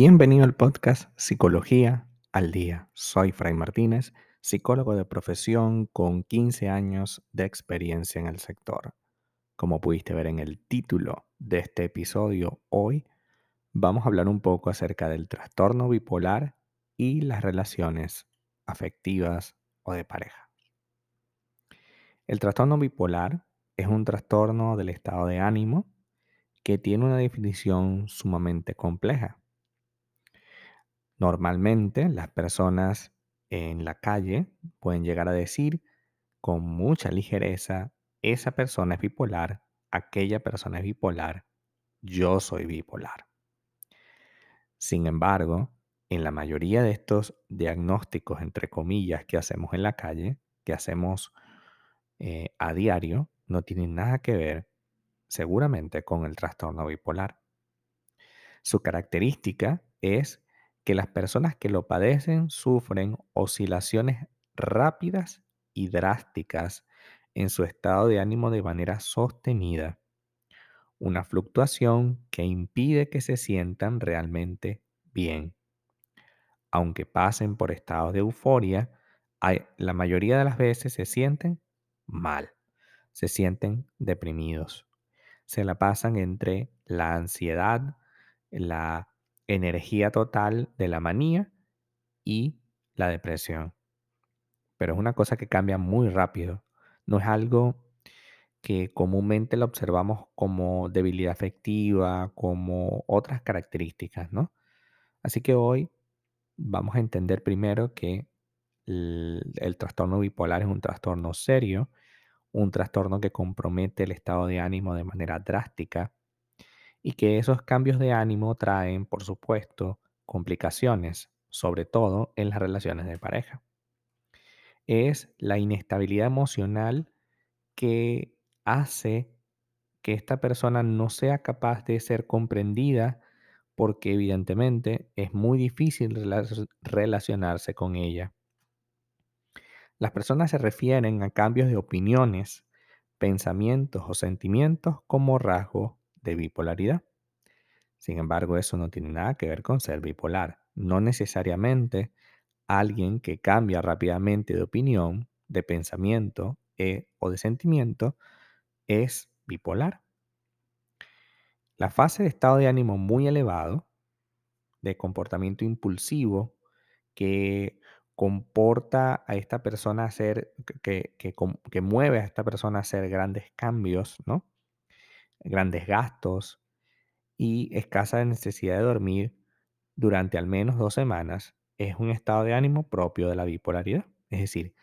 Bienvenido al podcast Psicología al Día. Soy Fray Martínez, psicólogo de profesión con 15 años de experiencia en el sector. Como pudiste ver en el título de este episodio, hoy vamos a hablar un poco acerca del trastorno bipolar y las relaciones afectivas o de pareja. El trastorno bipolar es un trastorno del estado de ánimo que tiene una definición sumamente compleja Normalmente las personas en la calle pueden llegar a decir con mucha ligereza, esa persona es bipolar, aquella persona es bipolar, yo soy bipolar. Sin embargo, en la mayoría de estos diagnósticos, entre comillas, que hacemos en la calle, que hacemos eh, a diario, no tienen nada que ver seguramente con el trastorno bipolar. Su característica es que las personas que lo padecen sufren oscilaciones rápidas y drásticas en su estado de ánimo de manera sostenida. Una fluctuación que impide que se sientan realmente bien. Aunque pasen por estados de euforia, la mayoría de las veces se sienten mal, se sienten deprimidos. Se la pasan entre la ansiedad, la energía total de la manía y la depresión. Pero es una cosa que cambia muy rápido. No es algo que comúnmente lo observamos como debilidad afectiva, como otras características, ¿no? Así que hoy vamos a entender primero que el, el, trastorno bipolar es un trastorno serio, un trastorno que compromete el estado de ánimo de manera drástica y que esos cambios de ánimo traen, por supuesto, complicaciones, sobre todo en las relaciones de pareja. Es la inestabilidad emocional que hace que esta persona no sea capaz de ser comprendida porque evidentemente es muy difícil relacionarse con ella. Las personas se refieren a cambios de opiniones, pensamientos o sentimientos como rasgo de bipolaridad. Sin embargo, eso no tiene nada que ver con ser bipolar. No necesariamente alguien que cambia rápidamente de opinión, de pensamiento eh, o de sentimiento es bipolar. La fase de estado de ánimo muy elevado, de comportamiento impulsivo, que comporta a esta persona a hacer, que, que mueve a esta persona a hacer grandes cambios, ¿no? Grandes gastos, y escasa necesidad de dormir durante al menos dos semanas es un estado de ánimo propio de la bipolaridad. Es decir,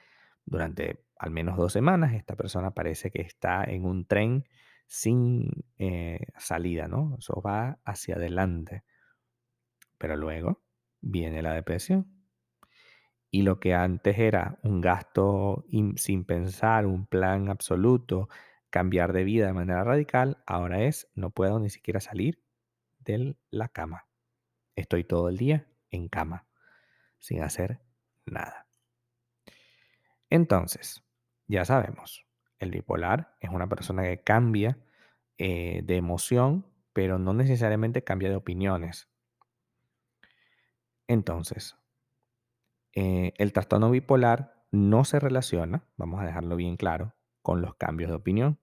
durante al menos dos semanas esta persona parece que está en un tren sin eh, salida, ¿no? Eso va hacia adelante. Pero luego viene la depresión. Y lo que antes era un gasto sin pensar, un plan absoluto, cambiar de vida de manera radical, ahora es no puedo ni siquiera salir de la cama. Estoy todo el día en cama, sin hacer nada. Entonces, ya sabemos, el bipolar es una persona que cambia eh, de emoción, pero no necesariamente cambia de opiniones. Entonces, eh, el trastorno bipolar no se relaciona, vamos a dejarlo bien claro, con los cambios de opinión.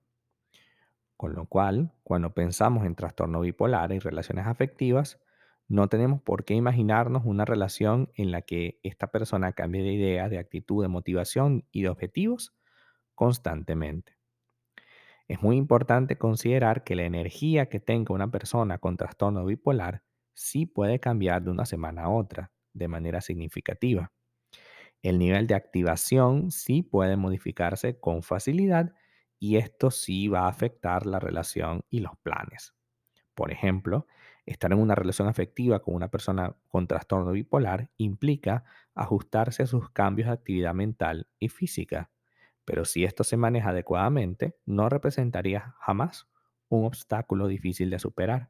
Con lo cual, cuando pensamos en trastorno bipolar y relaciones afectivas, no tenemos por qué imaginarnos una relación en la que esta persona cambie de idea, de actitud, de motivación y de objetivos constantemente. Es muy importante considerar que la energía que tenga una persona con trastorno bipolar sí puede cambiar de una semana a otra de manera significativa. El nivel de activación sí puede modificarse con facilidad y esto sí va a afectar la relación y los planes. Por ejemplo, estar en una relación afectiva con una persona con trastorno bipolar implica ajustarse a sus cambios de actividad mental y física, pero si esto se maneja adecuadamente, no representaría jamás un obstáculo difícil de superar.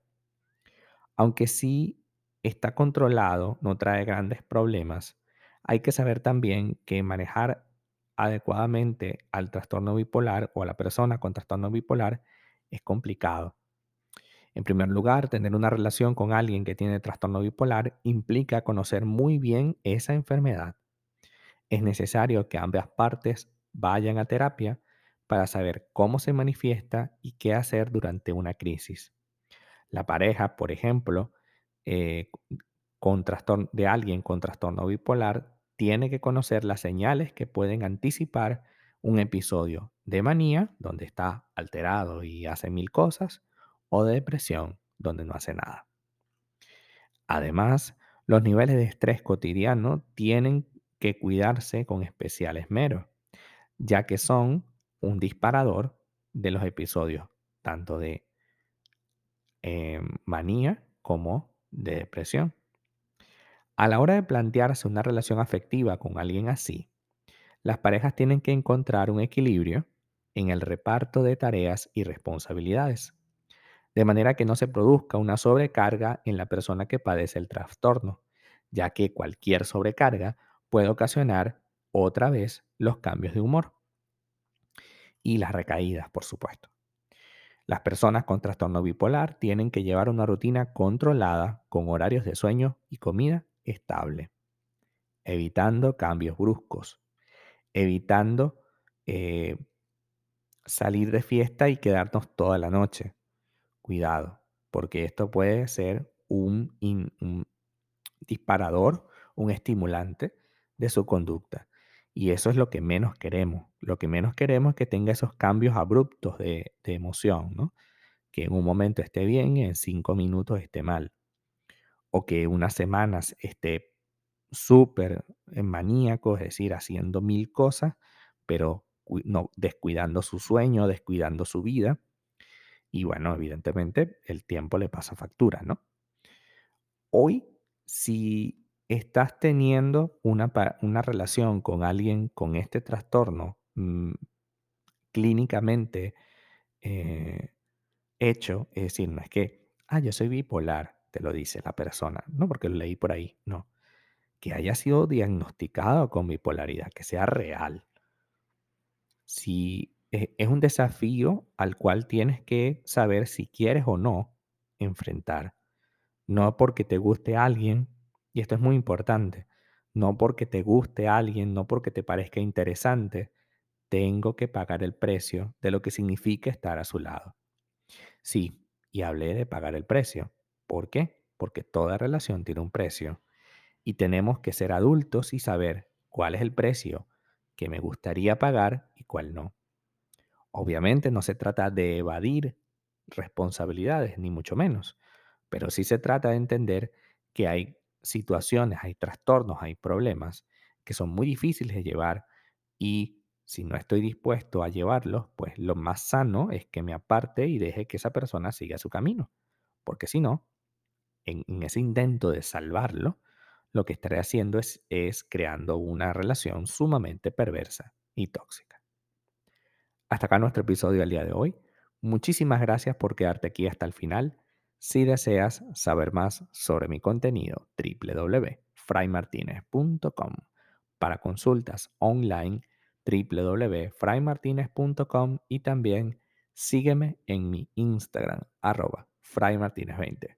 Aunque sí está controlado, no trae grandes problemas, hay que saber también que manejar adecuadamente al trastorno bipolar o a la persona con trastorno bipolar es complicado. En primer lugar, tener una relación con alguien que tiene trastorno bipolar implica conocer muy bien esa enfermedad. Es necesario que ambas partes vayan a terapia para saber cómo se manifiesta y qué hacer durante una crisis. La pareja, por ejemplo, eh, con trastorno, de alguien con trastorno bipolar tiene que conocer las señales que pueden anticipar un episodio de manía, donde está alterado y hace mil cosas, o de depresión, donde no hace nada. Además, los niveles de estrés cotidiano tienen que cuidarse con especial esmero, ya que son un disparador de los episodios tanto de eh, manía como de depresión. A la hora de plantearse una relación afectiva con alguien así, las parejas tienen que encontrar un equilibrio en el reparto de tareas y responsabilidades, de manera que no se produzca una sobrecarga en la persona que padece el trastorno, ya que cualquier sobrecarga puede ocasionar otra vez los cambios de humor y las recaídas, por supuesto. Las personas con trastorno bipolar tienen que llevar una rutina controlada con horarios de sueño y comida estable, evitando cambios bruscos, evitando eh, salir de fiesta y quedarnos toda la noche. Cuidado, porque esto puede ser un, disparador, un estimulante de su conducta. Y eso es lo que menos queremos. Lo que menos queremos es que tenga esos cambios abruptos de, de emoción, ¿no? Que en un momento esté bien y en cinco minutos esté mal. O que unas semanas esté súper maníaco, es decir, haciendo mil cosas, pero no, descuidando su sueño, descuidando su vida. Y bueno, evidentemente el tiempo le pasa factura, ¿no? Hoy, si estás teniendo una, una relación con alguien con este trastorno mm, clínicamente eh, hecho, es decir, no es que, ah, yo soy bipolar, te lo dice la persona, no porque lo leí por ahí, no, que haya sido diagnosticado con bipolaridad, que sea real. Si e, es un desafío al cual tienes que saber si quieres o no enfrentar. No porque te guste alguien, y esto es muy importante, no porque te guste alguien, no porque te parezca interesante, tengo que pagar el precio de lo que significa estar a su lado. Sí, y hablé de pagar el precio. ¿Por qué? Porque toda relación tiene un precio y tenemos que ser adultos y saber cuál es el precio que me gustaría pagar y cuál no. Obviamente no se trata de evadir responsabilidades, ni mucho menos, pero sí se trata de entender que hay situaciones, hay trastornos, hay problemas que son muy difíciles de llevar y si no estoy dispuesto a llevarlos, pues lo más sano es que me aparte y deje que esa persona siga su camino, porque si no, en, ese intento de salvarlo, lo que estaré haciendo es, es creando una relación sumamente perversa y tóxica. Hasta acá nuestro episodio del día de hoy. Muchísimas gracias por quedarte aquí hasta el final. Si deseas saber más sobre mi contenido, www.fraymartinez.com. Para consultas online, www.fraymartinez.com y también sígueme en mi Instagram, arroba fraymartinez20.